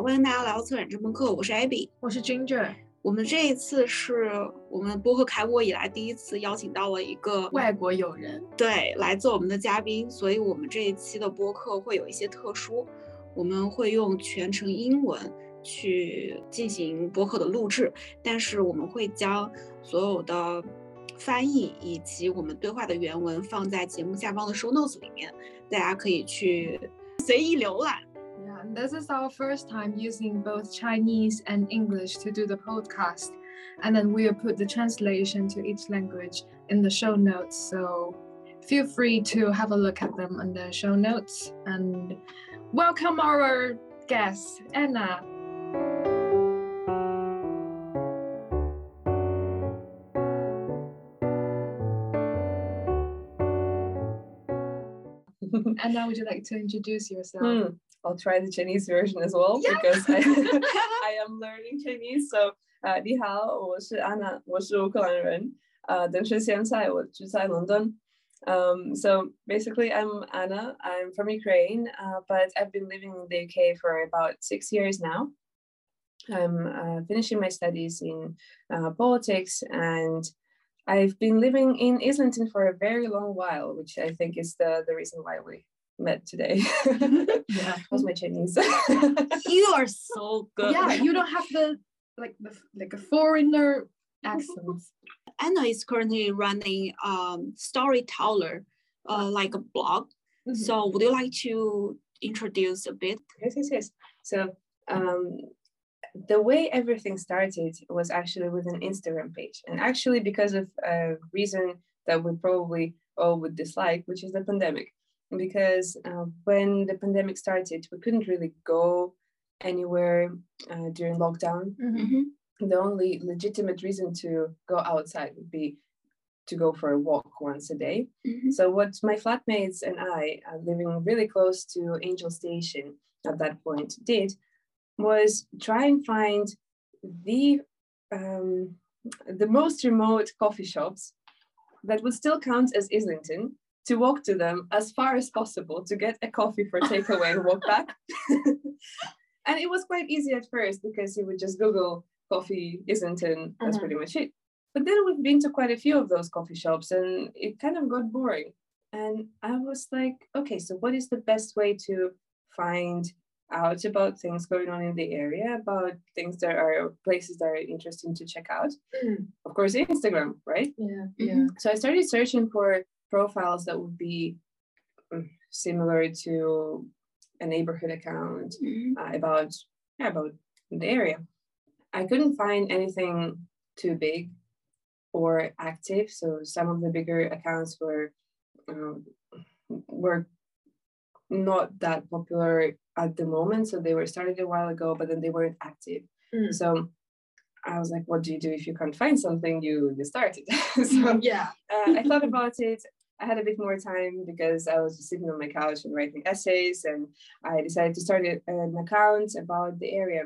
好，欢迎大家来到策展这门课，我是 Abby，我是 Ginger。我们这一次是我们播客开播以来第一次邀请到了一个外国友人，对，来做我们的嘉宾，所以我们这一期的播客会有一些特殊，我们会用全程英文去进行播客的录制，但是我们会将所有的翻译以及我们对话的原文放在节目下方的 show notes 里面，大家可以去随意浏览。This is our first time using both Chinese and English to do the podcast. And then we'll put the translation to each language in the show notes. So feel free to have a look at them in the show notes. And welcome our guest, Ana. Ana, would you like to introduce yourself? Mm. I'll try the Chinese version as well yeah. because I, I am learning Chinese. So uh, 啊、呃，你好，我是安娜，我是乌克兰人。呃，但是现在我住在伦敦。Um, so basically, I'm Ana. I'm from Ukraine, uh, but I've been living in the UK for about six years now. I'm uh, finishing my studies in uh, politics, and I've been living in Islington for a very long while, which I think is the, the reason why we met today. yeah, was my Chinese. you are so good. Yeah, you don't have the like the like a foreigner accent. Anna is currently running um storyteller, uh, like a blog. Mm-hmm. So would you like to introduce a bit? Yes, yes, yes. So um, the way everything started was actually with an Instagram page, and actually because of a reason that we probably all would dislike, which is the pandemic because uh, when the pandemic started, we couldn't really go anywhere uh, during lockdown. Mm-hmm. The only legitimate reason to go outside would be to go for a walk once a day. Mm-hmm. So, what my flatmates and I, uh, living really close to Angel Station at that point, did was try and find the um, the most remote coffee shops that would still count as Islington to walk to them as far as possible to get a coffee for takeaway and walk back. and it was quite easy at first because you would just Google coffee Islington, that's uh-huh. pretty much it. But then we've been to quite a few of those coffee shops and it kind of got boring. And I was like, okay, so what is the best way to find out about things going on in the area, about things that are places that are interesting to check out? Mm. Of course, Instagram, right? Yeah. Yeah. So I started searching for profiles that would be mm, similar to a neighborhood account mm-hmm. uh, about yeah, about the area. I couldn't find anything too big or active. So some of the bigger accounts were um, were not that popular at the moment. So they were started a while ago, but then they weren't active. Mm. So I was like, what do you do if you can't find something? You you start it. so yeah, uh, I thought about it. I had a bit more time because I was just sitting on my couch and writing essays, and I decided to start an account about the area.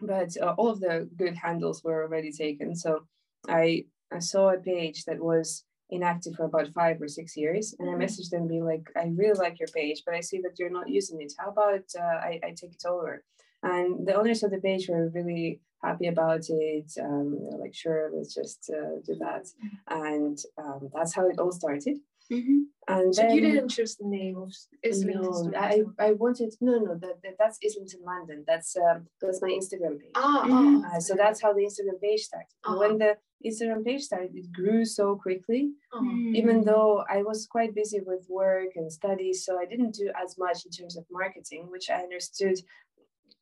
But uh, all of the good handles were already taken, so I, I saw a page that was inactive for about five or six years, and I mm-hmm. messaged them, being like, "I really like your page, but I see that you're not using it. How about uh, I, I take it over?" And the owners of the page were really happy about it. Um, like, sure, let's just uh, do that. And um, that's how it all started. Mm-hmm. And so then, you didn't choose the name of Islington. No, I, I wanted no no that, that that's Islington London. That's um, that's my Instagram page. Ah, mm-hmm. uh, so that's how the Instagram page started. Uh-huh. When the Instagram page started, it grew so quickly. Uh-huh. Even though I was quite busy with work and studies, so I didn't do as much in terms of marketing, which I understood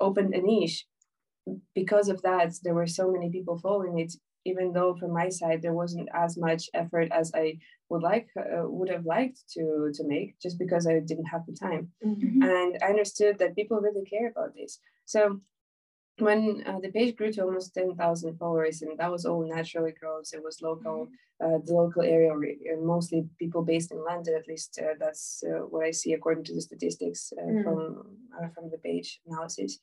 opened a niche because of that, there were so many people following it. Even though from my side there wasn't as much effort as I would like uh, would have liked to to make, just because I didn't have the time. Mm-hmm. And I understood that people really care about this. So when uh, the page grew to almost 10,000 followers, and that was all naturally growth, it was local, mm-hmm. uh, the local area, mostly people based in London, at least uh, that's uh, what I see according to the statistics mm-hmm. from, uh, from the page analysis.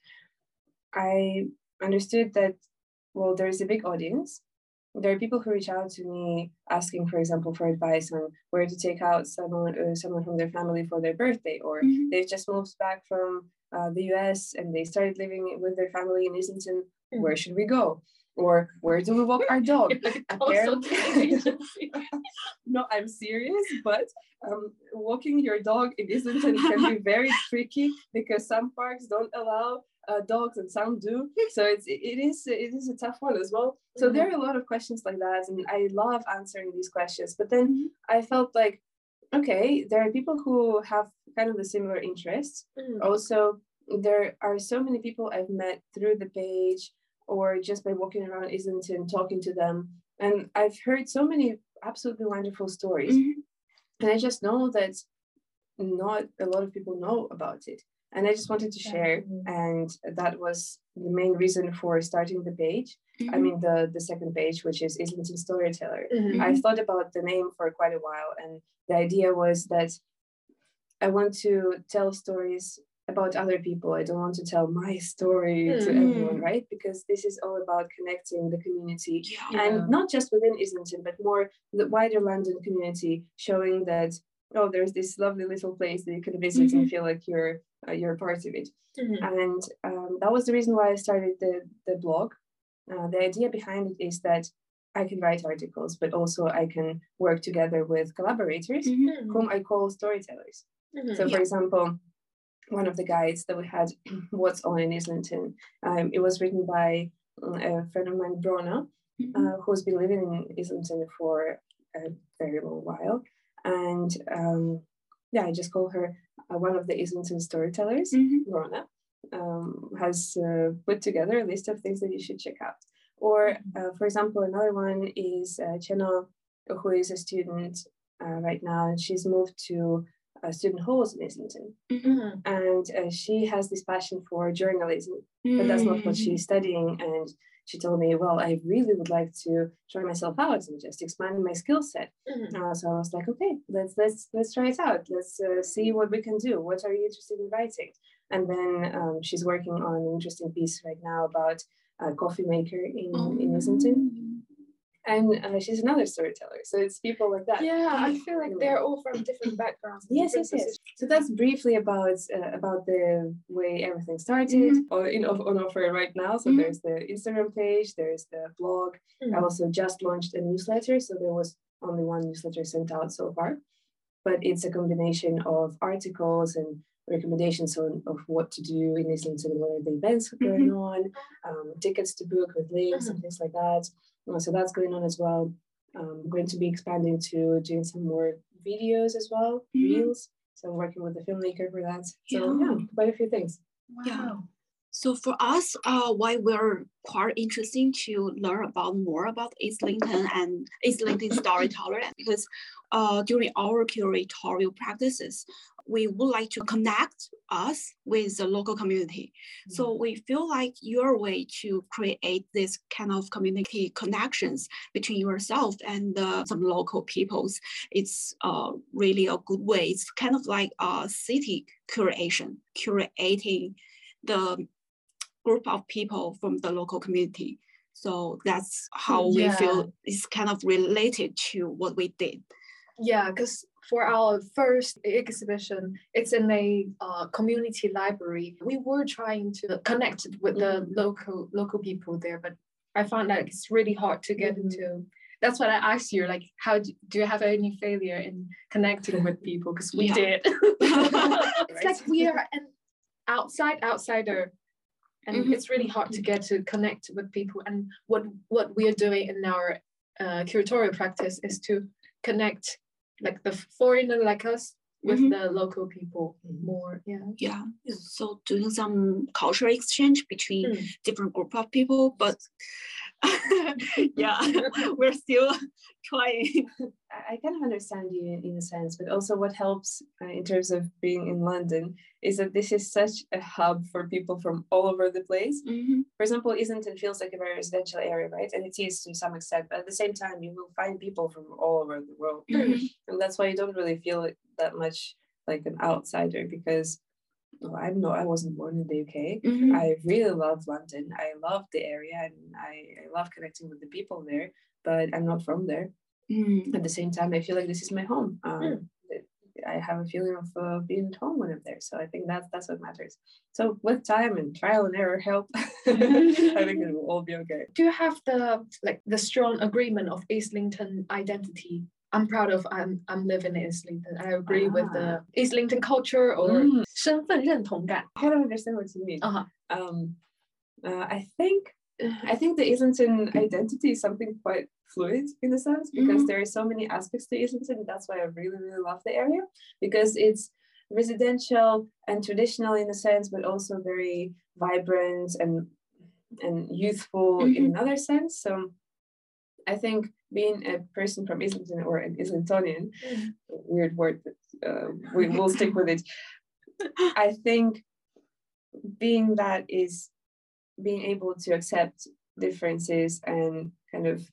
I understood that, well, there is a big audience. There are people who reach out to me asking, for example, for advice on where to take out someone, uh, someone from their family for their birthday, or mm-hmm. they've just moved back from uh, the US and they started living with their family in Islington, Mm. where should we go? Or where do we walk our dog? Apparently, no, I'm serious, but um, walking your dog in Islington can be very tricky because some parks don't allow uh, dogs and some do. So it's it is it is a tough one as well. So there are a lot of questions like that, and I love answering these questions. But then I felt like, okay, there are people who have kind of the similar interests. Mm. Also, there are so many people I've met through the page or just by walking around Islington, talking to them, and I've heard so many absolutely wonderful stories. Mhm. And I just know that not a lot of people know about it. And I just wanted to share. And that was the main reason for starting the page. I Mhm. mean, the, the second page, which is Islington Storyteller. Mhm. I thought about the name for quite a while. And the idea was that I want to tell stories about other people. I don't want to tell my story to Mhm. everyone, right? Because this is all about connecting the community yeah. Yeah. and not just within Islington, but more the wider London community, showing that oh, there's this lovely little place that you can visit and feel like you're uh, you're part of it. Mhm. And um, that was the reason why I started the the blog. Uh, the idea behind it is that I can write articles, but also I can work together with collaborators Mhm. whom I call storytellers. Mhm. So, for example, one of the guides that we had, What's On in Islington, um, it was written by um, a friend of mine, Brona, Mhm. uh, who's been living in Islington for a very long while. And um, yeah, I just call her uh, one of the Islington storytellers. Mhm. Brona um, has uh, put together a list of things that you should check out. Or, uh, for example, another one is uh, Cheno, who is a student uh, right now, and she's moved to uh, student halls in Islington. Mhm. And uh, she has this passion for journalism, but that's not what Mm. she's studying. And she told me, well, I really would like to try myself out and just expand my skill set. Mhm. Uh, so I was like, okay, let's let's let's try it out. Let's uh, see what we can do. What are you interested in writing? And then um, she's working on an interesting piece right now about a coffee maker in, in Islington. And uh, she's another storyteller. So it's people like that. Yeah, I feel like they're all from different backgrounds. Yes, yes, yes. So that's briefly about uh, about the way everything started Mm-hmm. or in on offer right now. So Mhm. there's the Instagram page, there's the blog. I Mhm. also just launched a newsletter, so there was only one newsletter sent out so far, but it's a combination of articles and recommendations on of what to do in Islington, what are the events going on, um, tickets to book with links and things like that. Uh, so that's going on as well. Um, going to be expanding to doing some more videos as well, Mhm. reels. So I'm working with the filmmaker for that. So Yeah. yeah, quite a few things. Yeah. Wow. So for us, uh, why we're quite interesting to learn about more about Islington and Islington storyteller, because uh, during our curatorial practices, we would like to connect us with the local community. So we feel like your way to create this kind of community connections between yourself and uh, some local peoples, it's uh, really a good way. It's kind of like a city curation, curating the group of people from the local community. So that's how we feel it's kind of related to what we did. Yeah, because for our first exhibition, it's in a uh, community library. We were trying to connect with the local local people there, but I found that it's really hard to get Mhm. into. That's what I asked you. Like, how do, do you have any failure in connecting with people? Because we Yeah. did. it's like we are an outside outsider, and Mhm. it's really hard to get to connect with people. And what what we are doing in our uh, curatorial practice is to connect like the foreigner like us with Mhm. the local people more. Yeah. Yeah. So doing some cultural exchange between Mm. different group of people, but yeah, we're still trying. I kind of understand you in, a sense, but also what helps uh, in terms of being in London is that this is such a hub for people from all over the place. Mhm. For example, Islington feels like a very residential area, right? And it is to some extent, but at the same time, you will find people from all over the world. Mhm. And that's why you don't really feel that much like an outsider because well, I'm not, I wasn't born in the UK. Mhm. I really love London. I love the area and I, I love connecting with the people there, but I'm not from there Mm. at the same time, I feel like this is my home. Um, I have a feeling of uh, being at home when I'm there. So I think that's that's what matters. So with time and trial and error help, I think it will all be okay. Do you have the like the strong agreement of Islington identity? I'm proud of I'm I'm living in Islington. I agree with the Islington culture or Mm. 身份认同感。 I don't understand what you mean. Uh-huh. Um, uh, I think I think the Islington identity is something quite fluid in a sense because Mhm. there are so many aspects to Islington. That's why I really really love the area because it's residential and traditional in a sense, but also very vibrant and and youthful in another sense. So I think being a person from Islington or an Islingtonian, Mm. weird word, but uh, we will stick with it. I think being that is being able to accept differences and kind of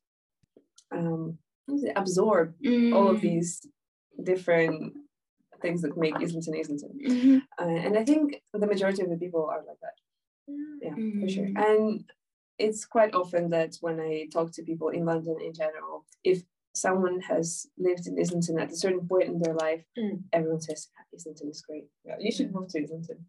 um, how is it, absorb all of Mm. these different things that make Islington Islington. Mhm. Uh, and I think the majority of the people are like that. Yeah, for sure. Mm. And it's quite often that when I talk to people in London in general, if someone has lived in Islington at a certain point in their life, Mm. everyone says "Ah, Islington is great. Yeah, you should move to Islington.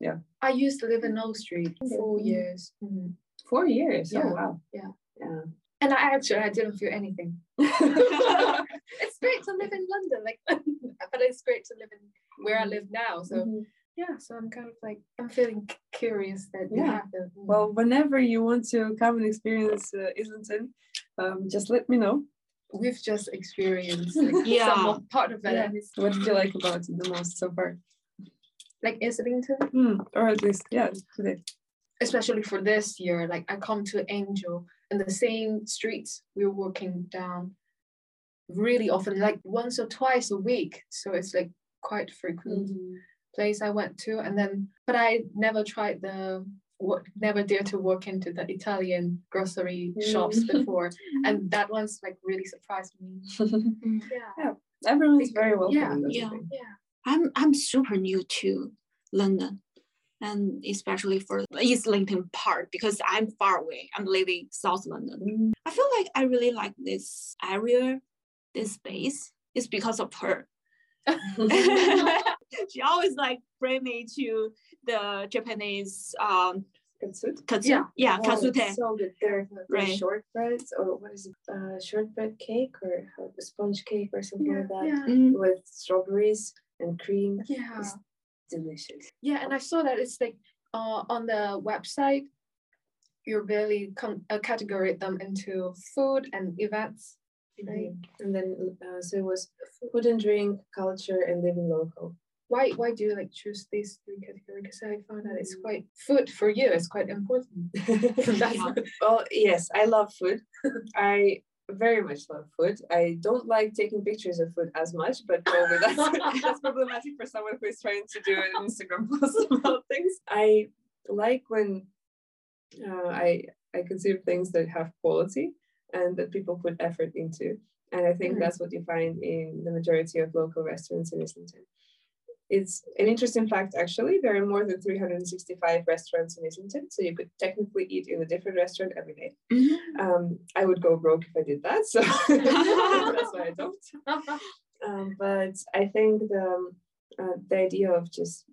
Yeah. I used to live in Old Street for four Mhm. years. Mhm. Four years. Yeah, Oh wow. yeah. Yeah. And I actually I didn't feel anything. it's great to live in London, like but it's great to live in where I live now. So Mhm. Yeah, so I'm kind of like I'm feeling curious that you Yeah. have the mm. Well, whenever you want to come and experience uh, Islington, um, just let me know. we've just experienced like, Yeah. some part of it Yeah. What did you like about it the most so far? like Islington, Hmm, or at least, yeah, today. especially for this year. Like I come to Angel in the same streets we were walking down really often, like once or twice a week. So it's like quite frequent. Place I went to, and then but I never tried the what never dared to walk into the Italian grocery shops Mm. before, and that one's like really surprised me. Yeah, Everyone's very welcome. Yeah, yeah. thing. yeah, I'm I'm super new to London, and especially for the Islington part because I'm far away. I'm living South London. Mm. I feel like I really like this area, this space. It's because of her. she always like bring me to the Japanese um Katsu? katsu. Yeah. yeah, Oh, kasute. so good. They're, they're Right. shortbreads or what is it? Uh, shortbread cake or how- sponge cake or something yeah, like that yeah, Mm, with strawberries and cream. yeah, It's delicious. yeah. And I saw that it's like uh, on the website, you really com- uh, categorize them into food and events. Right. Mhm. And then uh, so it was food and drink, culture, and living local. Why why do you like choose these three categories? Because I found that it's quite food for you. It's quite important. Yeah. well, yes, I love food. I very much love food. I don't like taking pictures of food as much, but probably that's, that's problematic for someone who is trying to do an Instagram post about things. I like when uh, I I consume things that have quality and that people put effort into. And I think Mhm. that's what you find in the majority of local restaurants in Islington. It's an interesting fact, actually. There are more than 365 restaurants in Islington, so you could technically eat in a different restaurant every day. mhm. Um, I would go broke if I did that, so that's why I don't. Um, but I think the uh, the idea of just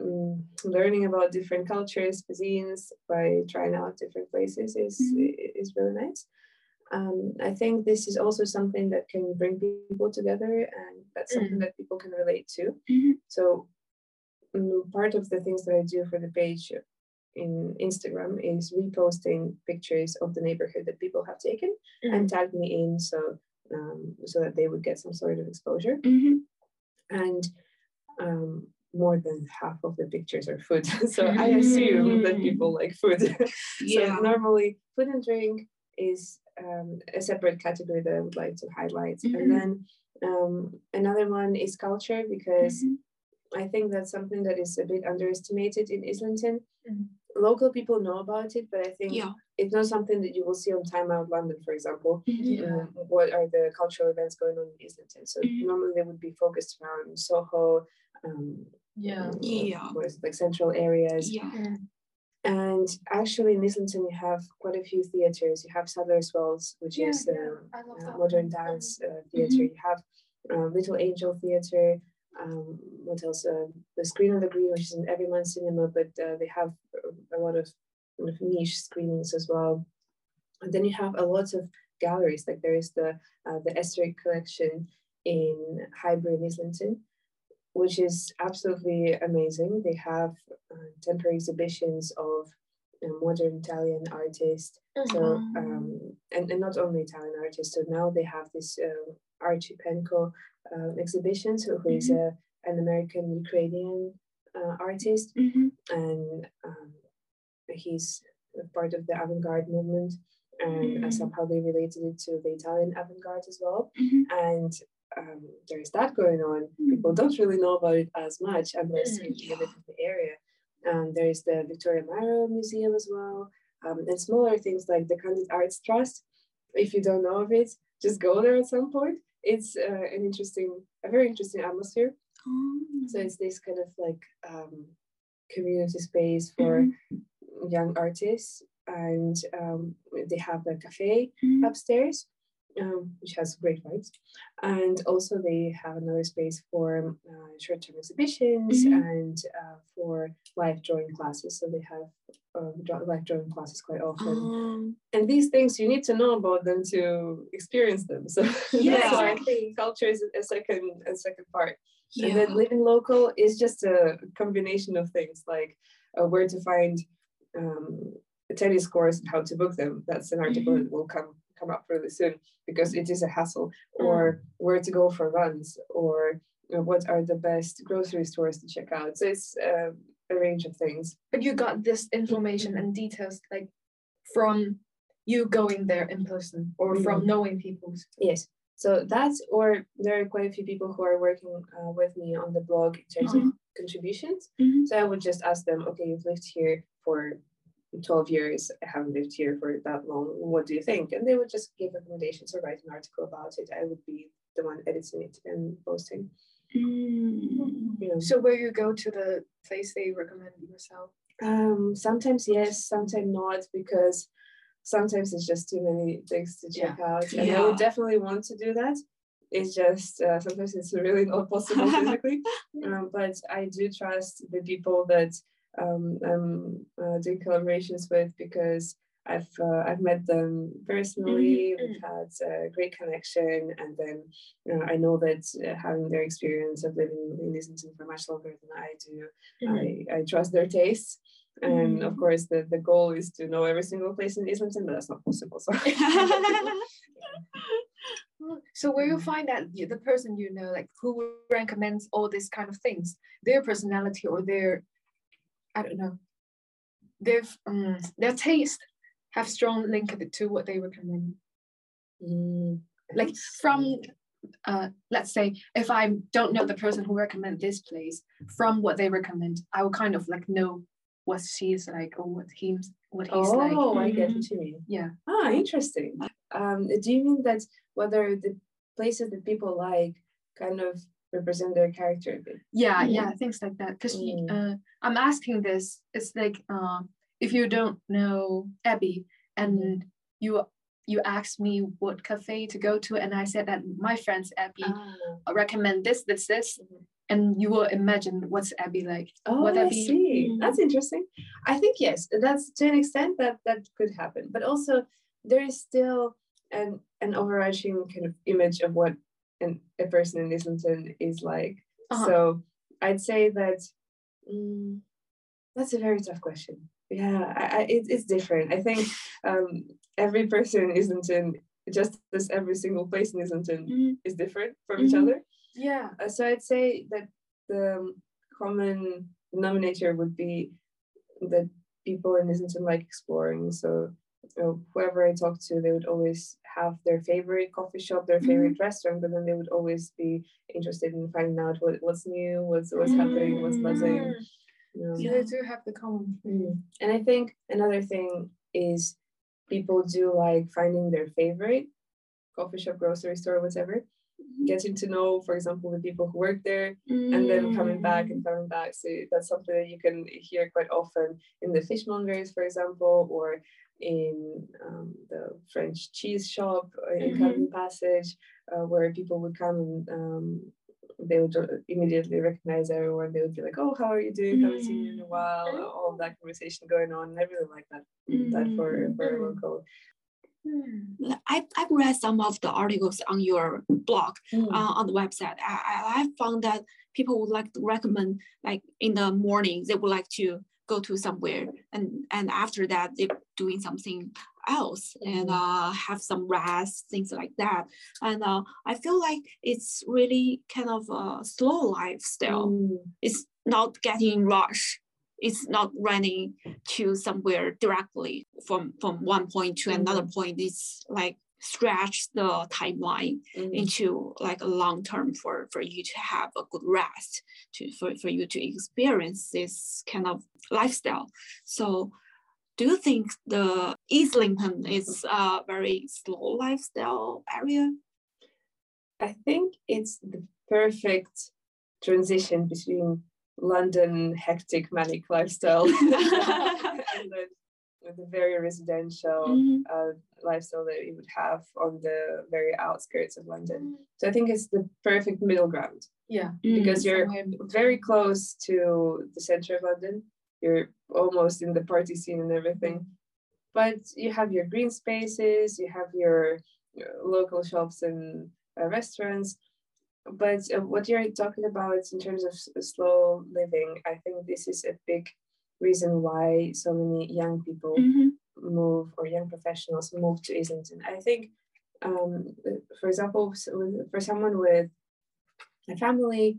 um, learning about different cultures, cuisines by trying out different places is Mhm. is really nice. Um, I think this is also something that can bring people together, and that's something that people can relate to. Mhm. So, mm, part of the things that I do for the page in Instagram is reposting pictures of the neighborhood that people have taken and tag me in, so um, so that they would get some sort of exposure. Mhm. And um, more than half of the pictures are food, so I assume that people like food. Yeah. So normally, food and drink is um, a separate category that I would like to highlight. Mhm. And then um, another one is culture because Mhm. I think that's something that is a bit underestimated in Islington. Mhm. Local people know about it, but I think Yeah. it's not something that you will see on Time Out London, for example. Mhm. Yeah. Um, what are the cultural events going on in Islington? So Mhm. normally they would be focused around Soho, um, Yeah. uh, Yeah. what is it, like central areas. Yeah. And actually, in Islington, you have quite a few theatres. You have Sadler's Wells, which Yeah, is um, uh, modern dance uh, theatre. You have uh, Little Angel Theatre, um, what else? Uh, the Screen on the Green, which is an everyman cinema, but uh, they have a lot of, of niche screenings as well. And then you have a lot of galleries, like there is the uh, the Estorick collection in Highbury in Islington, which is absolutely amazing. They have uh, temporary exhibitions of uh, modern Italian artists. So, Mm-hmm. um, and, and not only Italian artists. So now they have this uh, Archipenko uh, exhibition, so who is a, an American Ukrainian uh, artist, Mhm. and um, he's part of the avant-garde movement, and uh, Mhm. somehow they related it to the Italian avant-garde as well. Mhm. And um, there's that going on. People don't really know about it as much unless you live in the area. Um, there's the Victoria Miro Museum as well, um, and smaller things like the Candid Arts Trust. If you don't know of it, just go there at some point. It's uh, an interesting, a very interesting atmosphere. Oh. So it's this kind of like um, community space for young artists, and um, they have a cafe Mhm. upstairs, um, which has great vibes, and also they have another space for uh, short-term exhibitions Mhm. and uh, for live drawing classes. So they have um, draw- live drawing classes quite often, Um, and these things you need to know about them to experience them. So Yeah. Exactly. culture is a second a second part. yeah. And then living local is just a combination of things like uh, where to find um, tennis courts and how to book them. That's an article that will come come up really soon because it is a hassle. Or where to go for runs, or you know, what are the best grocery stores to check out. So it's uh, a range of things. But you got this information and details like from you going there in person or from knowing people. Yes. So that's or there are quite a few people who are working uh, with me on the blog in terms of contributions. Mhm. So I would just ask them, okay, you've lived here for 12 years, I haven't lived here for that long. What do you think? And they would just give recommendations or write an article about it. I would be the one editing it and posting. Mm. You know. So where you go to the place they recommend yourself. Um, sometimes yes, sometimes not, because sometimes it's just too many things to check out. And I would definitely want to do that. It's just uh, sometimes it's really not possible physically. um, but I do trust the people that um, I'm uh, doing collaborations with because I've uh, I've met them personally. We've had a great connection, and then uh, I know that uh, having their experience of living in Islington for much longer than I do, I, I trust their tastes. And of course, the, the goal is to know every single place in Islington, but that's not possible. So So where you find that the person you know, like who recommends all these kind of things, their personality or their, I don't know, their um, their taste have strong link to what they recommend. Mm, Like from, uh, let's say if I don't know the person who recommend this place, from what they recommend, I will kind of like know what she's like or what he's what he's oh, like. I get what you mean. Yeah. Ah, interesting. Um, do you mean that whether the places that people like kind of represent their character a bit? yeah Mm. yeah things like that because Mm. uh, i'm asking this it's like uh, if you don't know abby and you you asked me what cafe to go to and i said that my friends abby Ah. recommend this this this Mhm. and you will imagine what's abby like Oh, that I be- see. Mm. That's interesting. I think yes, that's to an extent that that could happen. But also, there is still an an overarching kind of image of what an, a person in Islington is like. Uh-huh. So I'd say that mm, that's a very tough question. Yeah, I, I, it, it's different. I think um, every person in Islington, just as every single place in Islington, Mhm. is different from each Mhm. other. yeah Uh, so I'd say that the common denominator would be that people in Islington like exploring. So whoever I talk to, they would always have their favorite coffee shop, their favorite restaurant, but then they would always be interested in finding out what, what's new, what's what's happening, what's buzzing. Mm. You know. so they do have the common Mm. And I think another thing is people do like finding their favorite coffee shop, grocery store, whatever. Getting to know, for example, the people who work there, and then coming back and coming back. So that's something that you can hear quite often in the fishmongers, for example, or in um, the French cheese shop in Mhm. Camden Passage, uh, where people would come and um, they would immediately recognize everyone. They would be like, "Oh, how are you doing? Haven't seen you in a while." All of that conversation going on. I really like that. That for for a local. I've, I've read some of the articles on your blog Mm. uh, on the website. I, I I found that people would like to recommend like in the morning they would like to go to somewhere and and after that they're doing something else and Mhm. uh, have some rest things like that. And uh, I feel like it's really kind of a slow lifestyle Mm. it's not getting rush it's not running to somewhere directly from from one point to another point. It's like stretch the timeline Mm. into like a long term for for you to have a good rest to for, for you to experience this kind of lifestyle so do you think the Islington is a very slow lifestyle area? I think it's the perfect transition between London hectic manic lifestyle and the, the very residential Mhm. uh, lifestyle that you would have on the very outskirts of London. So I think it's the perfect middle ground Yeah. because you're somewhere very close to the center of London. You're almost in the party scene and everything. But you have your green spaces, you have your, uh, local shops and uh, restaurants. But uh, what you're talking about in terms of s- slow living, I think this is a big reason why so many young people Mhm. Move or young professionals move to Islington. I think, um, for example, for someone with a family,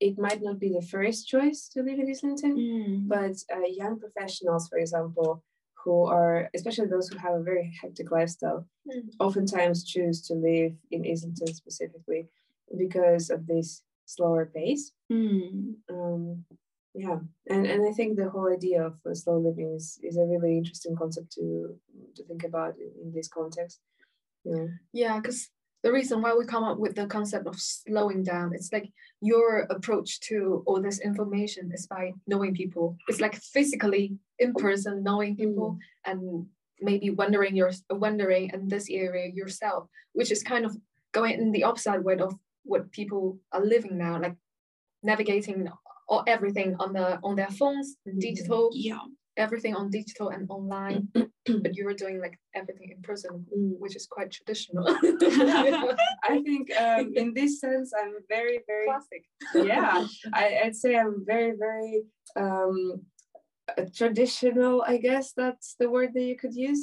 it might not be the first choice to live in Islington, Mm. but uh, young professionals, for example, who are, especially those who have a very hectic lifestyle, Mm. oftentimes choose to live in Islington specifically because of this slower pace. Mm. Um, yeah, and, and I think the whole idea of uh, slow living is, is a really interesting concept to to think about in, in this context. Know, Yeah, because the reason why we come up with the concept of slowing down, it's like your approach to all this information is by knowing people. It's like physically in person knowing people and maybe wondering your wondering in this area yourself, which is kind of going in the opposite way of what people are living now, like navigating all everything on the on their phones, Mhm. digital, Yeah. everything on digital and online. but you were doing like everything in person, which is quite traditional. I think um, in this sense, I'm very, very Classic. yeah I, i'd say i'm very very um traditional i guess that's the word that you could use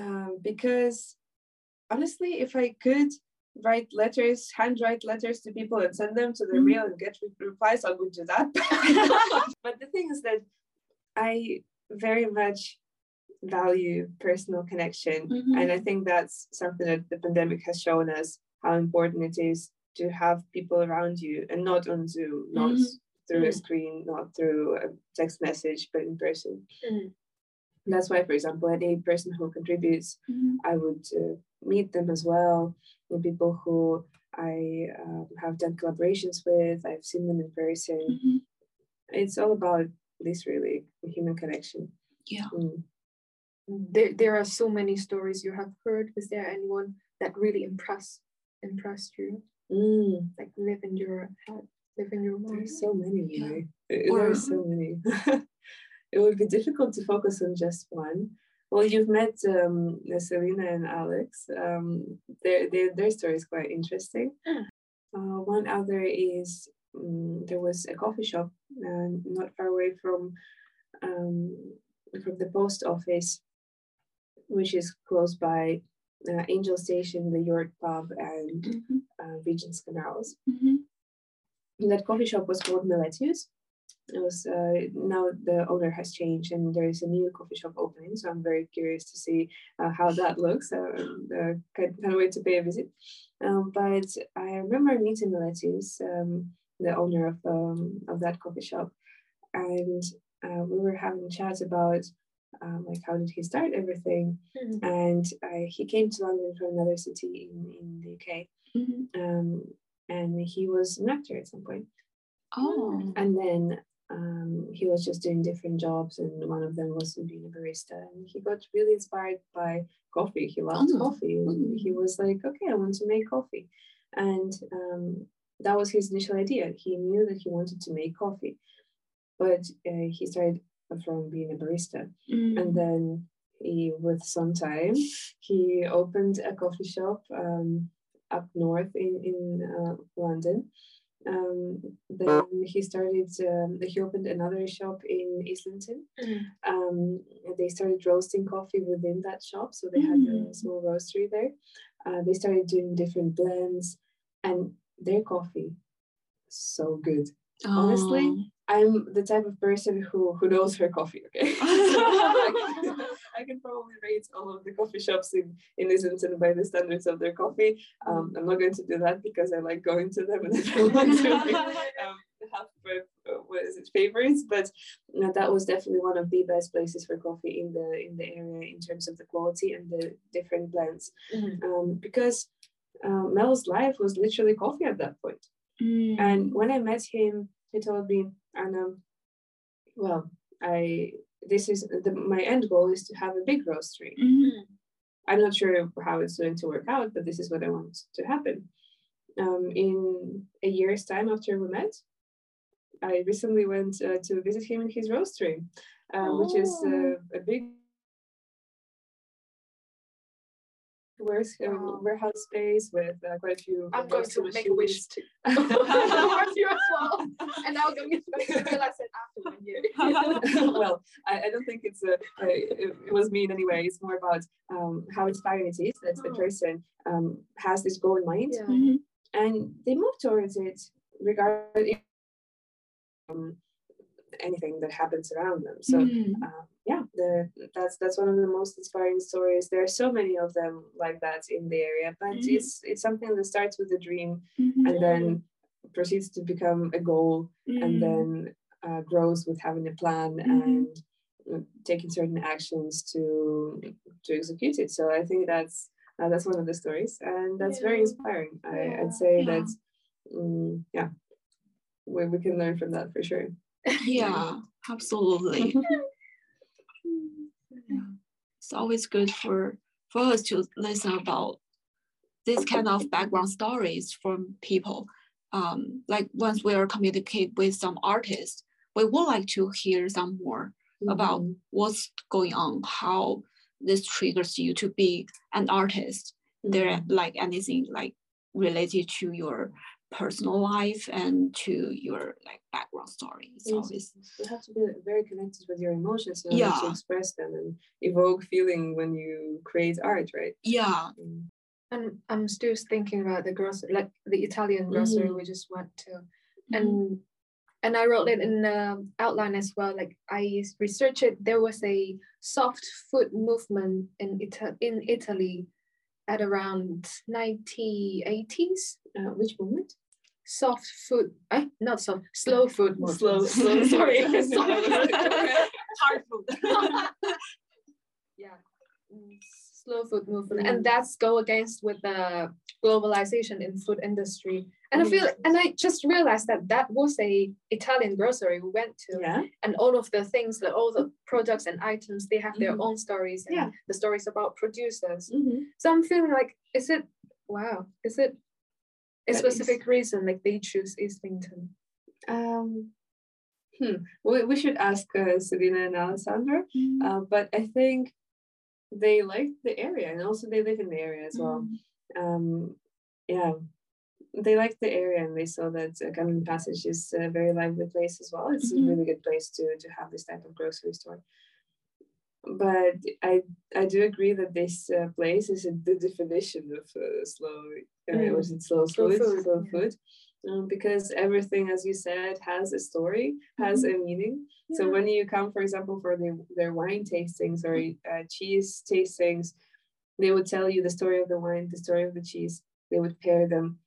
um, because honestly if i could write letters handwrite letters to people and send them to the Mhm. real and get re- replies i would do that but the thing is that i very much value personal connection Mhm. and i think that's something that the pandemic has shown us how important it is to have people around you and not on zoom not Mhm. through a Mm. screen not through a text message but in person Mm. that's why for example any person who contributes Mhm. i would uh, meet them as well people who i um, have done collaborations with i've seen them in person Mhm. it's all about this really the human connection Yeah. Mm. There, there are so many stories you have heard. Is there anyone that really impressed impressed you? Mm. Like live in your head, live in your mind? There's so many, Yeah. really. Uh, Or- There's so many. it would be difficult to focus on just one. Well, you've met um, Selena and Alex. Um, their, their, their story is quite interesting. Mm. Uh, one other is um, there was a coffee shop uh, not far away from um, from the post office, which is close by uh, Angel Station, the York Pub, and Mhm. uh, Regent's Canals Mhm. that coffee shop was called Miletius. It was uh, now the owner has changed and there is a new coffee shop opening. So I'm very curious to see uh, how that looks. Uh, uh, can't, can't wait to pay a visit. Um, but I remember meeting Miletius, um, the owner of um, of that coffee shop, and uh, we were having chats about um, like how did he start everything. Mm. And uh, he came to London from another city in in the UK, Mhm. um, and he was an actor at some point Oh. and then um, he was just doing different jobs and one of them was being a barista and he got really inspired by coffee he loved Oh. coffee and Mm. he was like okay i want to make coffee and um, that was his initial idea. He knew that he wanted to make coffee, but uh, he started from being a barista, Mm. and then he, with some time, he opened a coffee shop um, up north in in uh, London. Um, then he started. Um, he opened another shop in Islington. Um, they started roasting coffee within that shop, so they had a Mm. small roastery there. Uh, they started doing different blends, and their coffee so good. honestly, Oh. I'm the type of person who who knows her coffee. Okay, can, I can probably rate all of the coffee shops in in Islington by the standards of their coffee. Um, I'm not going to do that because I like going to them and I don't want to like, um, have uh, what is it favorites. But uh, that was definitely one of the best places for coffee in the in the area in terms of the quality and the different blends. Um, because uh, Mel's life was literally coffee at that point. Mm. And when I met him, he told me, Ana, well, I this is the, my end goal is to have a big roastery. Mhm. I'm not sure how it's going to work out, but this is what I want to happen. Um, in a year's time after we met, I recently went uh, to visit him in his roastery, uh, which is uh, a big warehouse, Wow. warehouse space with uh, quite a few. I'm going to roaster make a wish machines. to towards you as well. And now I'm going to realize it after one year. well, I, I don't think it's a, a it, it was me in any way. It's more about um, how inspiring it is that the Oh. person um, has this goal in mind Yeah. Mhm. and they move towards it regardless um, anything that happens around them. So Mm. um, yeah, the, that's that's one of the most inspiring stories. There are so many of them like that in the area, but Mhm. it's it's something that starts with a dream Mhm. and then proceeds to become a goal Mm. and then uh, grows with having a plan Mhm. and uh, taking certain actions to to execute it. So I think that's uh, that's one of the stories, and that's very inspiring. I, Yeah. I'd say Yeah. that mm, yeah, we, we can learn from that for sure. Yeah, absolutely. It's always good for for us to listen about this kind of background stories from people. Um, like once we are communicate with some artists, we would like to hear some more about Mhm. what's going on, how this triggers you to be an artist. There Mhm. like anything like related to your personal life and to your like background story. It's Yes. always you have to be very connected with your emotions in order to Yeah. express them and evoke feeling when you create art, right? yeah. Mm. And I'm still thinking about the grocery, like the Italian grocery Mm. we just went to, Mm-hmm. and and I wrote it in the outline as well. Like I researched it, there was a soft food movement in Ita- in Italy at around 1980s. Uh, which moment? Soft food, eh? not soft, slow food movement. Slow, slow. Sorry. Hard food. yeah mm, slow food movement Mm. and that's go against with the globalization in food industry and i feel and i just realized that that was a italian grocery we went to Yeah. and all of the things like all the products and items they have their Mhm. own stories and Yeah. the stories about producers Mhm. so i'm feeling like is it wow is it a That is- specific reason like they choose islington Um, hmm. we, we should ask uh, Selena and Alessandra, uh, but I think they like the area and also they live in the area as well. Um, yeah, they like the area and they saw that uh, Camden Passage is a very lively place as well. It's Mhm. a really good place to to have this type of grocery store. But I I do agree that this uh, place is a, the definition of uh, slow. Uh, Mm. Was it slow, Slow food? food, Slow yeah. food. Um, because everything, as you said, has a story, has a meaning. So when you come, for example, for the, their wine tastings or uh, cheese tastings, they would tell you the story of the wine, the story of the cheese. They would pair them,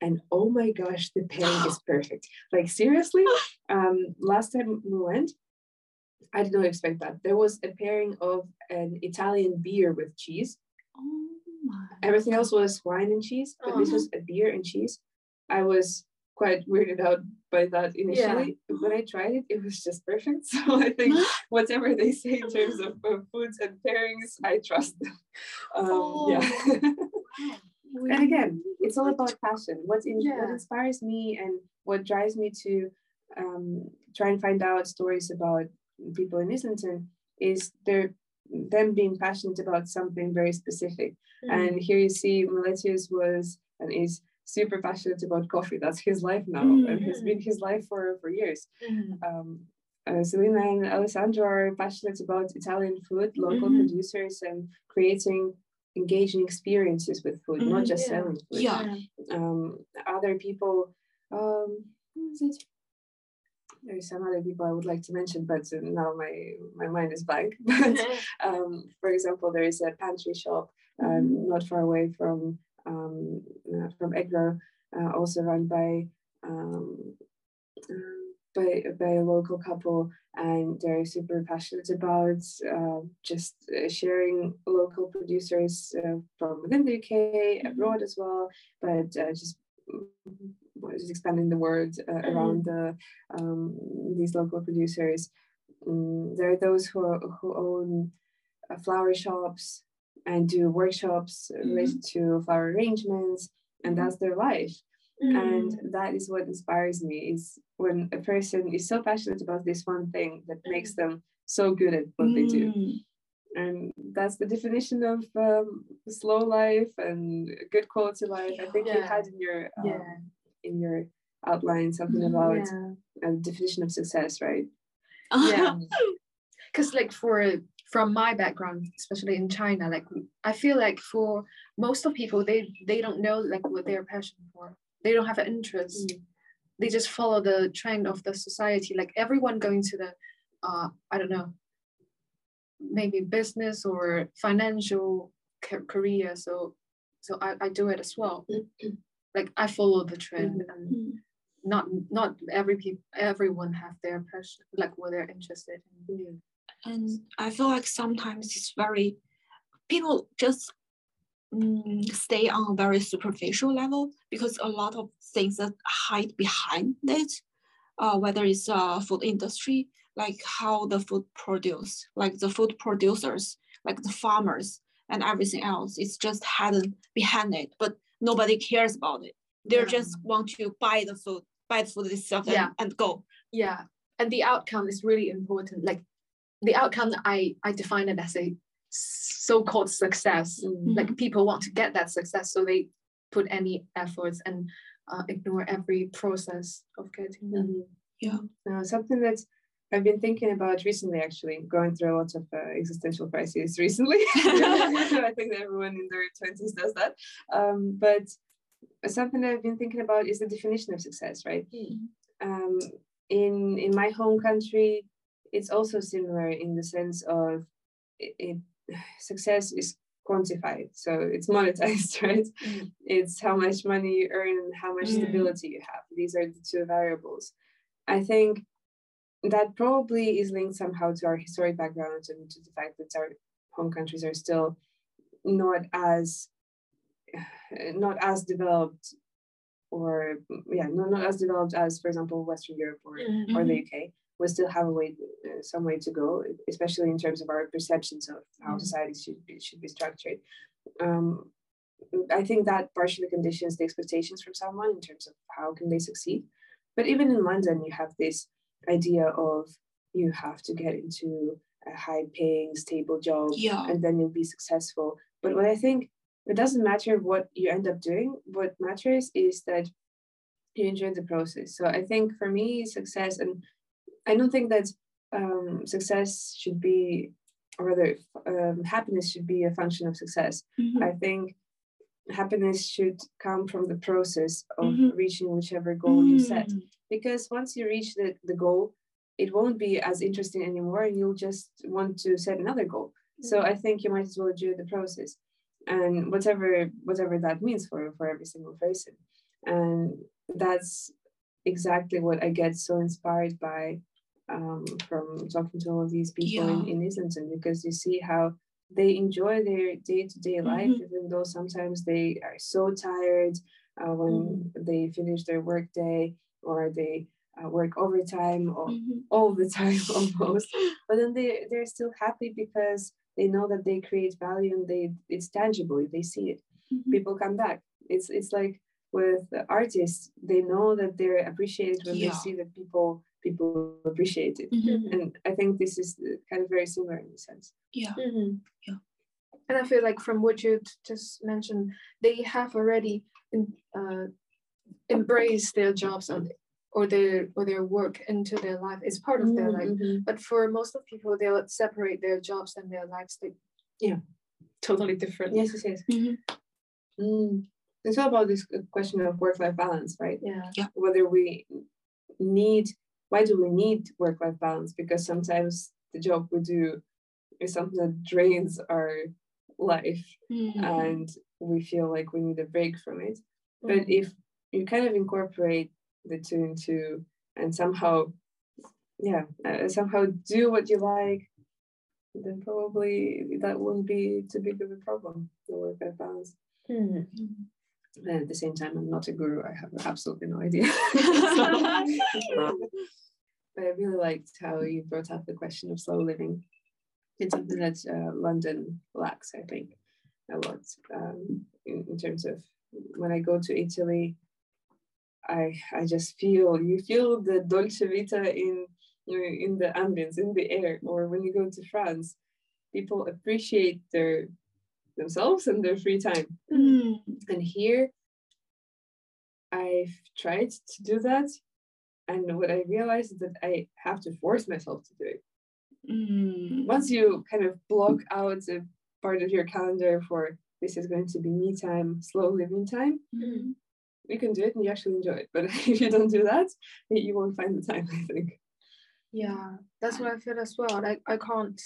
and oh my gosh, the pairing is perfect. Like seriously, um, last time we went, I did not expect that. There was a pairing of an Italian beer with cheese. Oh. Everything else was wine and cheese, but this Oh. was a beer and cheese. I was quite weirded out by that initially. When I tried it, it was just perfect. So I think whatever they say in terms of, of foods and pairings, I trust them. Um, Yeah. and again it's all about passion what's in, Yeah. what inspires me and what drives me to um, try and find out stories about people in islington is their them being passionate about something very specific Mm. and here you see Miletius was and is super passionate about coffee that's his life now and has been his life for for years Mm. um, uh, Selena and Alessandro are passionate about Italian food, local Mhm. producers, and creating engaging experiences with food, not Mhm. just Yeah. selling food. Yeah. Um, other people, um, who is it? There's some other people I would like to mention, but uh, now my my mind is blank. But um, for example, there is a pantry shop um, not far away from um, uh, from Egro, uh, also run by um, um, by by a local couple, and they're super passionate about uh, just uh, sharing local producers uh, from within the UK, abroad as well, but uh, just just expanding the word uh, around the um, these local producers. Mm, there are those who are, who own uh, flower shops and do workshops related to flower arrangements, and that's their life. And that is what inspires me is when a person is so passionate about this one thing that makes them so good at what they do. Mm. and that's the definition of um, slow life and good quality life i think you had in your um, Yeah. In your outline something Mhm, about yeah. a definition of success right? Yeah. Because like for from my background especially in china like i feel like for most of people they they don't know like what they're passionate for. They don't have an interest. They just follow the trend of the society. Like everyone going to the uh i don't know maybe business or financial ca- career. So so I, I do it as well like i follow the trend and Mm. not not every people everyone have their passion like what they're interested in. And I feel like sometimes it's very people just mm, stay on a very superficial level because a lot of things that hide behind it, uh, whether it's uh, food industry, like how the food produce, like the food producers, like the farmers and everything else, it's just hidden behind it, but nobody cares about it. They Yeah. just want to buy the food, buy the food itself and, Yeah. and go. yeah and the outcome is really important like the outcome i i define it as a so-called success like people want to get that success so they put any efforts and uh, ignore every process of getting them Yeah. Uh, something that I've been thinking about recently, actually, going through a lot of uh, existential crises recently. I think everyone in their 20s does that. Um, but something that I've been thinking about is the definition of success, right? Um, in, in my home country, it's also similar in the sense of it, it success is quantified, so it's monetized, right? Mm. It's how much money you earn and how much Mm. stability you have. These are the two variables. I think that probably is linked somehow to our historic background and to the fact that our home countries are still not as not as developed or yeah not, not as developed as for example western europe or, or the uk we still have a way uh, some way to go especially in terms of our perceptions of how Mm. society should be, should be structured. Um, i think that partially conditions the expectations from someone in terms of how can they succeed. But even in london you have this idea of you have to get into a high paying stable job Yeah. and then you'll be successful but what i think it doesn't matter what you end up doing what matters is that you enjoy the process so i think for me success and i don't think that um, success should be or rather um, happiness should be a function of success Mhm. i think happiness should come from the process of Mhm. reaching whichever goal you set. Mm. because once you reach the, the goal it won't be as interesting anymore and you'll just want to set another goal. So i think you might as well enjoy the process and whatever whatever that means for for every single person. And that's exactly what i get so inspired by um, from talking to all these people in, in islington because you see how they enjoy their day-to-day life Mhm. even though sometimes they are so tired uh, when they finish their work day or they uh, work overtime or Mhm. all the time almost but then they they're still happy because they know that they create value and they it's tangible they see it Mhm. people come back it's it's like with the artists, they know that they're appreciated when Yeah. they see that people people appreciate it. Mhm. And I think this is uh, kind of very similar in a sense. Yeah. Mhm. Yeah. And I feel like from what you t- just mentioned, they have already in, uh, embraced their jobs or, or their or their work into their life. It's part of their life. Mhm. But for most of people, they'll separate their jobs and their lives. They, Yeah. totally different. Yes, yes, yes. Mhm. Mm. It's all about this question of work-life balance, right? Yeah. Yeah. Whether we need, why do we need work-life balance? Because sometimes the job we do is something that drains our life, Mhm. and we feel like we need a break from it. Mm. But if you kind of incorporate the two into and somehow, yeah, uh, somehow do what you like, then probably that wouldn't be too big of a problem. The work-life balance. Mhm. And at the same time, I'm not a guru. I have absolutely no idea. but I really liked how you brought up the question of slow living. It's something that uh, London lacks, I think, a lot um, in, in terms of when I go to Italy. I I just feel you feel the dolce vita in in the ambience, in the air. Or when you go to France, people appreciate their themselves and their free time. Mhm. And here, I've tried to do that. And what I realized is that I have to force myself to do it. Mhm. Once you kind of block out a part of your calendar for this is going to be me time, slow living time, Mhm. you can do it and you actually enjoy it. But if you don't do that, you won't find the time, I think. Yeah, that's what I feel as well. Like I can't,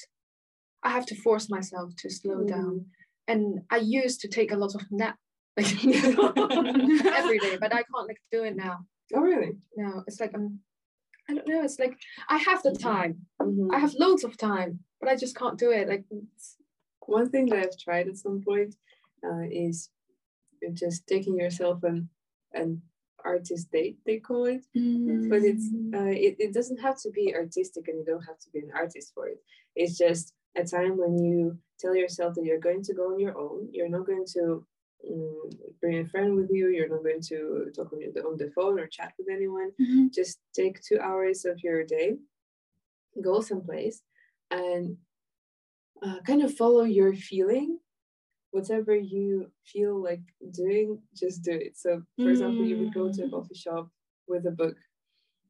I have to force myself to slow down. And I used to take a lot of nap like every day, but I can't like do it now. Oh, really? No, it's like I'm, I don't know. It's like I have the time. Mhm. I have loads of time, but I just can't do it. Like One thing that I've tried at some point uh, is just taking yourself an an artist date, they call it. but it's Mm-hmm. uh, it, it doesn't have to be artistic and you don't have to be an artist for it it's just a time when you tell yourself that you're going to go on your own. You're not going to um, bring a friend with you. You're not going to talk on, your, on the phone or chat with anyone. Mhm. just take two hours of your day go someplace and uh, kind of follow your feeling. Whatever you feel like doing just do it. So for example you would go to a Mm. coffee shop with a book.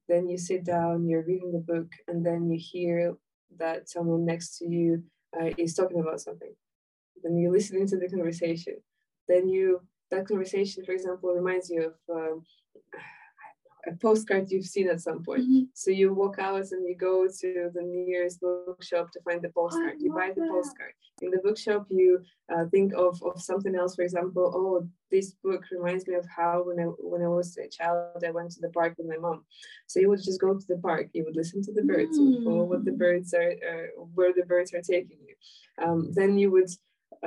Then you sit down you're reading the book and then you hear that someone next to you uh, is talking about something. Then you listen into the conversation then you that conversation for example reminds you of um, a postcard you've seen at some point Mhm. so you walk out and you go to the nearest bookshop to find the postcard. you buy the that. postcard. In the bookshop, you uh, think of, of something else. For example, oh, this book reminds me of how when I when I was a child, I went to the park with my mom. So you would just go to the park. You would listen to the birds. Would follow what the Mm. birds are, uh, where the birds are taking you. Um, then you would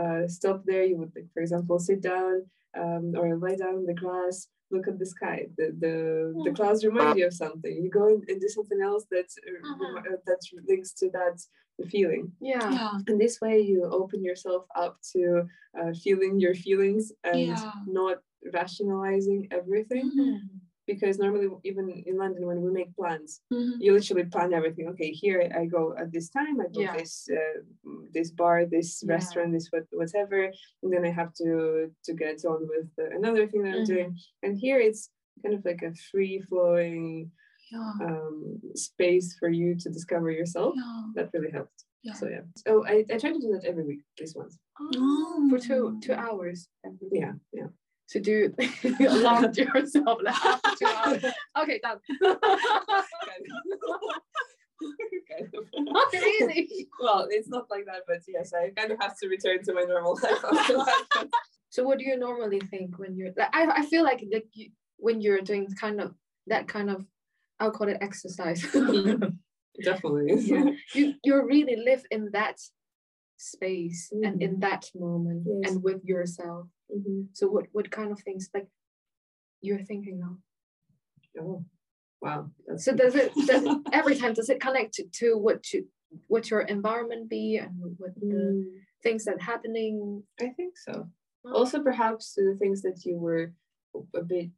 uh, stop there. You would, like, for example, sit down um, or lie down in the grass look at the sky. The the, the Mm. clouds remind you of something. You go and, and do something else that uh, Uh-huh. uh, that links to that feeling. yeah. Yeah. And this way, you open yourself up to uh, feeling your feelings and Yeah. not rationalizing everything. Mhm. Because normally, even in London, when we make plans, Mhm. you literally plan everything. Okay, here I go at this time. I go Yeah. this uh, this bar, this Yeah. restaurant, this what whatever, and then I have to to get on with uh, another thing that I'm Mhm. doing. And here it's kind of like a free flowing Yeah. um, space for you to discover yourself. Yeah. That really helped. Yeah. So yeah. So I, I try to do that every week. This once. Oh. For two two hours. every day. Yeah, yeah. To do to yourself like after two hours. Okay, done. kind of. Not really. well, it's not like that, but yes, I kind of have to return to my normal life. So what do you normally think when you're like I, I feel like like you, when you're doing kind of that kind of I'll call it exercise. Definitely. yeah. You you really live in that space and in mm-hmm. that moment Yes. and with yourself. Mhm. So what what kind of things like you're thinking of? Oh, wow. That's So does it does it, every time does it connect to, to what you what your environment be and what the Mm, things that happening? I think so. Also, perhaps to the things that you were a bit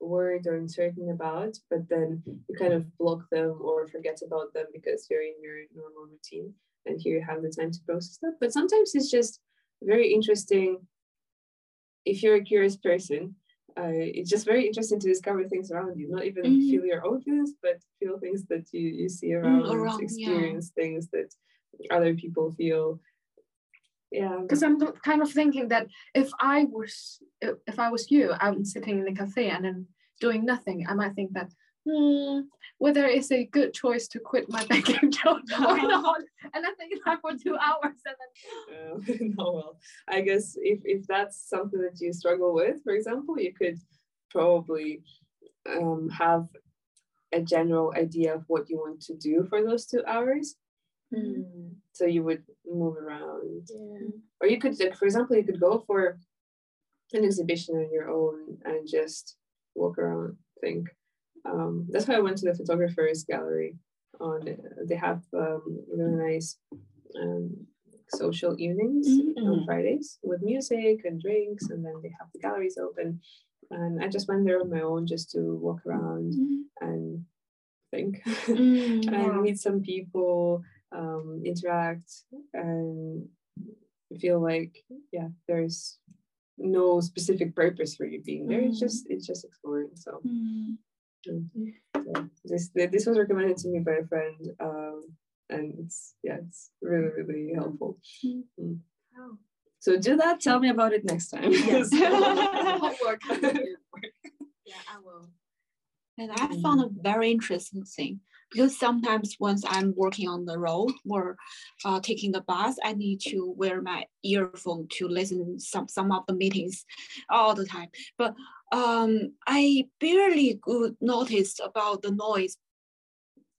worried or uncertain about, but then you kind of block them or forget about them because you're in your normal routine and here you have the time to process that. But sometimes it's just very interesting if you're a curious person. Uh, it's just very interesting to discover things around you, not even Mhm. feel your own feelings, but feel things that you, you see around, Mm, around, yeah. experience things that other people feel. Yeah. because I'm kind of thinking that if I was if if I was you, I'm sitting in a cafe and then doing nothing, I might think that hmm, whether it's a good choice to quit my banking job or not. And I think that for two hours and then Uh, no, well, I guess if, if that's something that you struggle with, for example, you could probably um, have a general idea of what you want to do for those two hours. So you would move around. Or you could, like, for example, you could go for an exhibition on your own and just walk around, think. Um, that's why I went to the photographer's gallery. On they have um, really nice um, social evenings on Mhm. Fridays with music and drinks, and then they have the galleries open. And I just went there on my own just to walk around and think Mm, and meet some people, um, interact, and feel like yeah, there's no specific purpose for you being there. It's Mm. just it's just exploring. So, so this this was recommended to me by a friend, um, and it's yeah, it's really really helpful. Mm. Mm. So do that. Tell me about it next time. Yes. homework. yeah, I will. And I found a very interesting thing because sometimes once I'm working on the road or uh, taking the bus, I need to wear my earphone to listen some some of the meetings all the time. But um, I barely could notice about the noise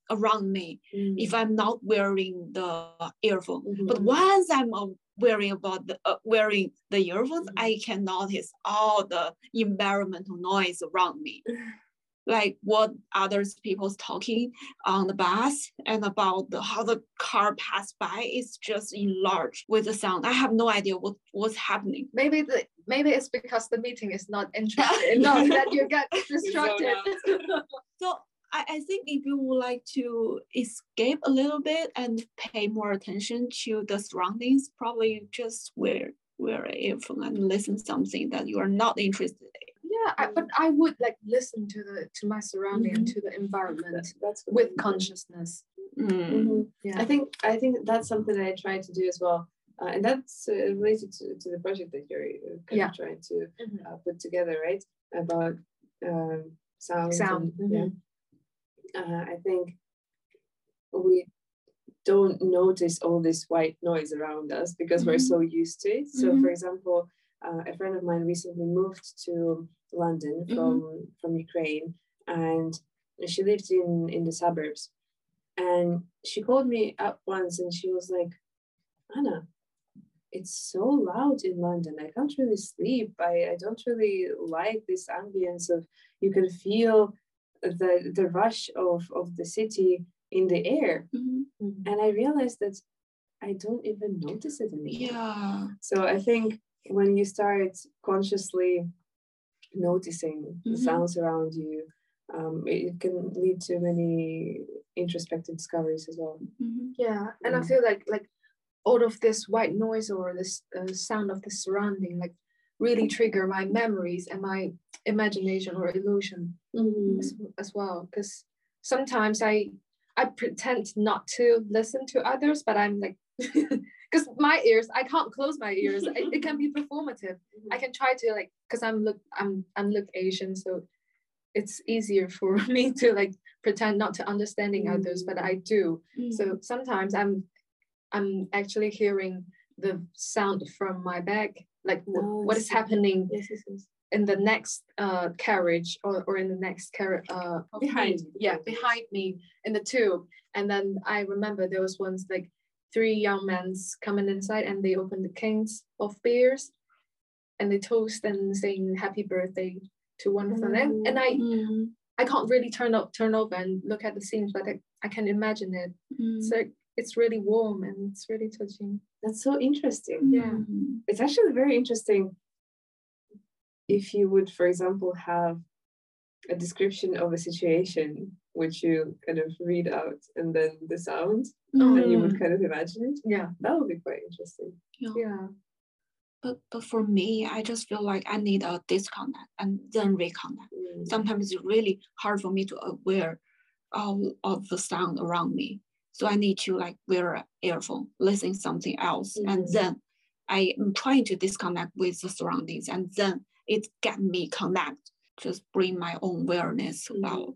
around me if I'm not wearing the earphone. But Mhm. once I'm uh, wearing about the uh, wearing the earphones, Mhm. I can notice all the environmental noise around me, like what others people's talking on the bus and about the, how the car passed by. is just enlarged with the sound. I have no idea what what's happening. Maybe the maybe it's because the meeting is not interesting enough that you get distracted. So I, I think if you would like to escape a little bit and pay more attention to the surroundings, probably just wear wear an earphone and listen something that you are not interested in. Yeah, I, but I would like listen to the to my surrounding and to the environment That- that's with consciousness. Mm. Mhm. Yeah. I think I think that's something that I try to do as well, uh, and that's uh, related to, to the project that you're uh, kind Yeah. of trying to Mhm. uh, put together, right? About um, sound. Sound, and- yeah. Uh, I think we don't notice all this white noise around us because we're Mm-hmm. so used to it. So, for example, uh, a friend of mine recently moved to London Mm-hmm. from from Ukraine, and she lived in in the suburbs. And she called me up once, and she was like, "Ana, it's so loud in London. I can't really sleep. I, I don't really like this ambience of you can feel the the rush of of the city in the air." Mhm. And I realized that I don't even notice it anymore. Yeah. So I think when you start consciously noticing the Mhm. sounds around you, um, it, it can lead to many introspective discoveries as well. Mhm. Yeah, and I Mm. feel like like all of this white noise or this uh, sound of the surrounding like really trigger my memories and my imagination or illusion as, as well. Because sometimes I I pretend not to listen to others, but I'm like because my ears I can't close my ears. it, it can be performative. I can try to like because I'm look I'm I'm look Asian, so it's easier for me to like pretend not to understanding others, but I do. Mm. So sometimes I'm I'm actually hearing the sound from my back, like Oh, what is happening Yes, yes, yes. in the next uh, carriage or, or in the next carriage uh, Behind Yeah, behind behind me in the tube. And then I remember there was once like three young men coming inside and they open the cans of beers and they toast and saying happy birthday to one of them. And, and I Mm. I can't really turn up turn over and look at the scenes, but I, I can imagine it. Mm. So it's really warm and it's really touching. That's so interesting. Yeah. Mm. It's actually very interesting if you would, for example, have a description of a situation which you kind of read out and then the sound and you would Mm. kind of imagine it. Yeah. That would be quite interesting. Yeah. Yeah. But but for me, I just feel like I need a disconnect and then reconnect. Mm. Sometimes it's really hard for me to aware of, of the sound around me. So I need to like wear an earphone, listen something else, and Mhm. then I am trying to disconnect with the surroundings, and then it get me connect. Just bring my own awareness Mhm. about.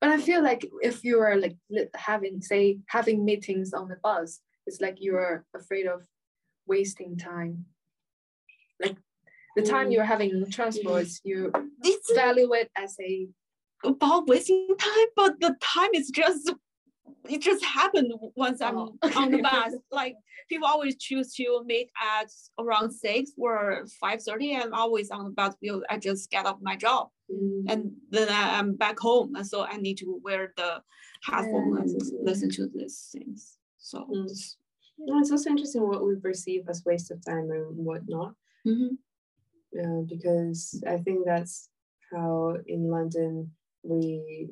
But I feel like if you are like having, say, having meetings on the bus, it's like you're afraid of wasting time. Like the time Mm. you're having transports, you It's value it as a about wasting time, but the time is just it just happened once I'm Oh, on the bus. Like people always choose to meet at around six or five thirty, and I'm always on the bus because I just get off my job Mm. and then I, am back home, and so I need to wear the headphone and listen to these things. So Mm. it's- No, it's also interesting what we perceive as waste of time and what not. Mhm. uh, because I think that's how in London we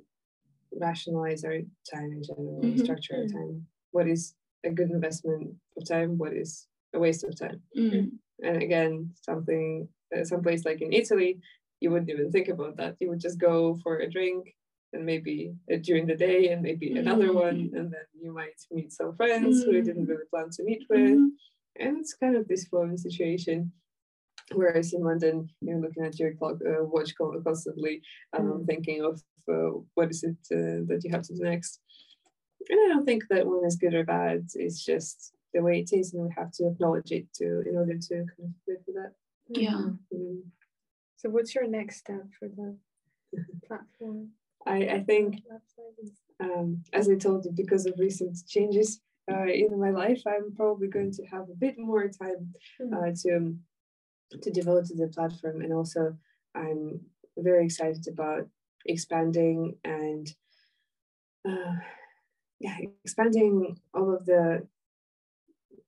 rationalize our time in general, Mhm. structure our Mm. time. What is a good investment of time? What is a waste of time? Mm. And again, something, uh, someplace like in Italy, you wouldn't even think about that. You would just go for a drink and maybe uh, during the day and maybe another one, Mm. and then you might meet some friends who you didn't really plan to meet with Mhm. and it's kind of this flowing situation. Whereas in London, you're looking at your clock, uh, watch constantly, um, thinking of what is it uh, that you have to do next. And I don't think that one is good or bad. It's just the way it is, and we have to acknowledge it to in order to kind of live with that. Yeah. Mm. So what's your next step for the platform? I, I think um, as I told you, because of recent changes uh, in my life, I'm probably going to have a bit more time uh, to to devote to the platform, and also I'm very excited about expanding and uh, yeah, expanding all of the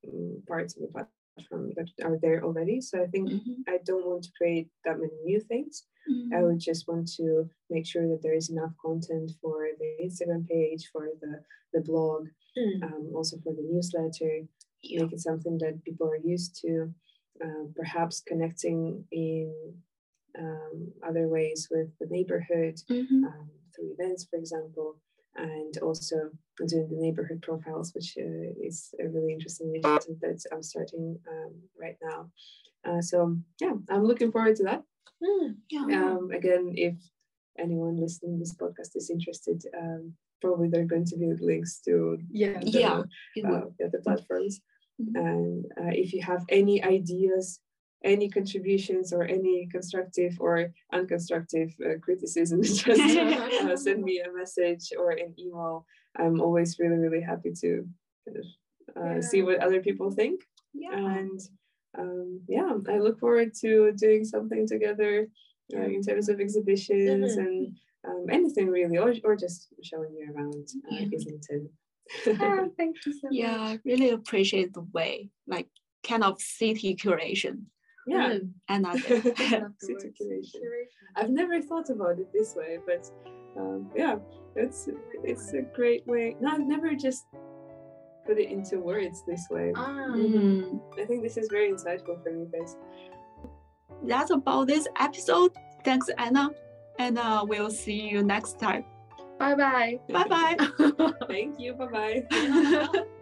mm, parts of the platform that are there already. So I think Mhm. I don't want to create that many new things. I Mhm. would just want to make sure that there is enough content for the Instagram page, for the, the blog, Mm. um, also for the newsletter, Yeah. make it something that people are used to, um, perhaps connecting in um, other ways with the neighborhood Mhm. um, through events, for example, and also doing the neighborhood profiles, which uh, is a really interesting initiative that I'm starting um, right now. Uh, so yeah, I'm looking forward to that. Mm. Yeah. Um, again, if anyone listening to this podcast is interested, um, probably there are going to be links to Yeah. the, Yeah. Uh, the other platforms. Mhm. And uh, if you have any ideas, any contributions, or any constructive or unconstructive uh, criticism, just uh, send me a message or an email. I'm always really, really happy to kind of uh, see what other people think. Yeah. And um, yeah, I look forward to doing something together uh, in terms of exhibitions Mhm. and um, anything really, or, or just showing you around uh, Yeah. Islington. Ah, thank you so Yeah, much. I really appreciate the way, like kind of city curation. Yeah. Mm. Another. Love the City word curation. curation. I've never thought about it this way, but um, yeah, it's it's a great way. No, I've never just put it into words this way. Ah. Mm, I think this is very insightful for me, guys. that's about this episode. Thanks, Ana. And uh, we'll see you next time. Bye bye. Bye bye. Thank you. Bye bye.